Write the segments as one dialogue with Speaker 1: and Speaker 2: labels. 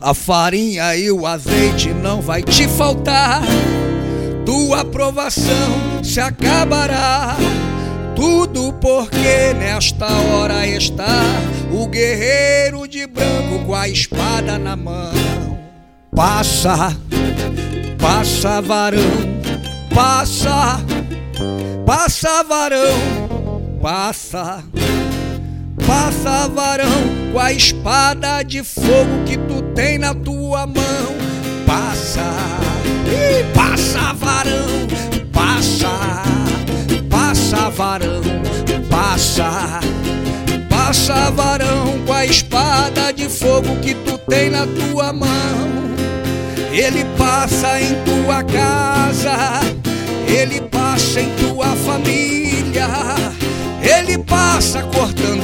Speaker 1: A farinha e o azeite não vai te faltar. Tua aprovação se acabará. Tudo porque nesta hora está o guerreiro de branco com a espada na mão. Passa, passa varão, passa, passa varão, passa, passa varão com a espada de fogo que tu tem na tua mão. Passa, passa varão, passa, passa varão, passa, passa varão com a espada de fogo que tu tem na tua mão. Ele passa em tua casa, ele passa em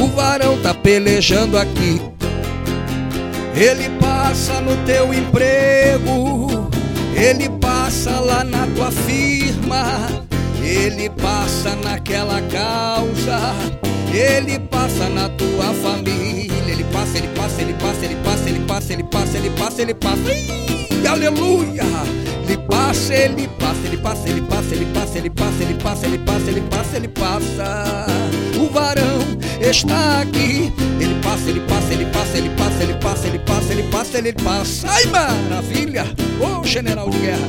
Speaker 1: O varão tá pelejando aqui. Ele passa no teu emprego, ele passa lá na tua firma, ele passa naquela causa, ele passa na tua família. Ele passa, ele passa, ele passa, ele passa, ele passa, ele passa, ele passa, ele passa. Ih, aleluia! Ele passa, ele passa, ele passa, ele passa, ele passa, ele passa, ele passa, ele passa, ele passa, ele passa. O varão está aqui. Ele passa, ele passa, ele passa, ele passa, ele passa, ele passa, ele passa, ele passa. Ai, maravilha! Ô, general de guerra!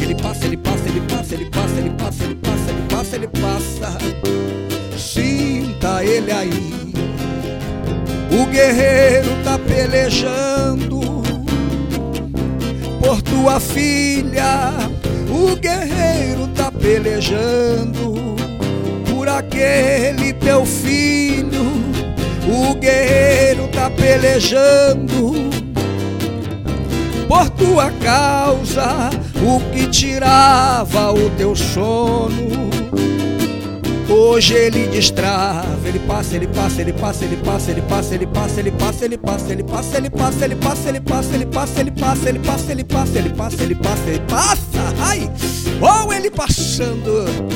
Speaker 1: Ele passa, ele passa, ele passa, ele passa, ele passa, ele passa, ele passa, ele passa. Sinta ele aí. O guerreiro tá pelejando por tua filha. O guerreiro tá pelejando por aquele teu filho. O guerreiro tá pelejando por tua causa, o que tirava o teu sono. Hoje ele destrava, ele passa, ele passa, ele passa, ele passa, ele passa, ele passa, ele passa, ele passa, ele passa, ele passa, ele passa, ele passa, ele passa, ele passa, ele passa, ele passa, ele passa, ele passa, ele passa, ai, ou ele passando.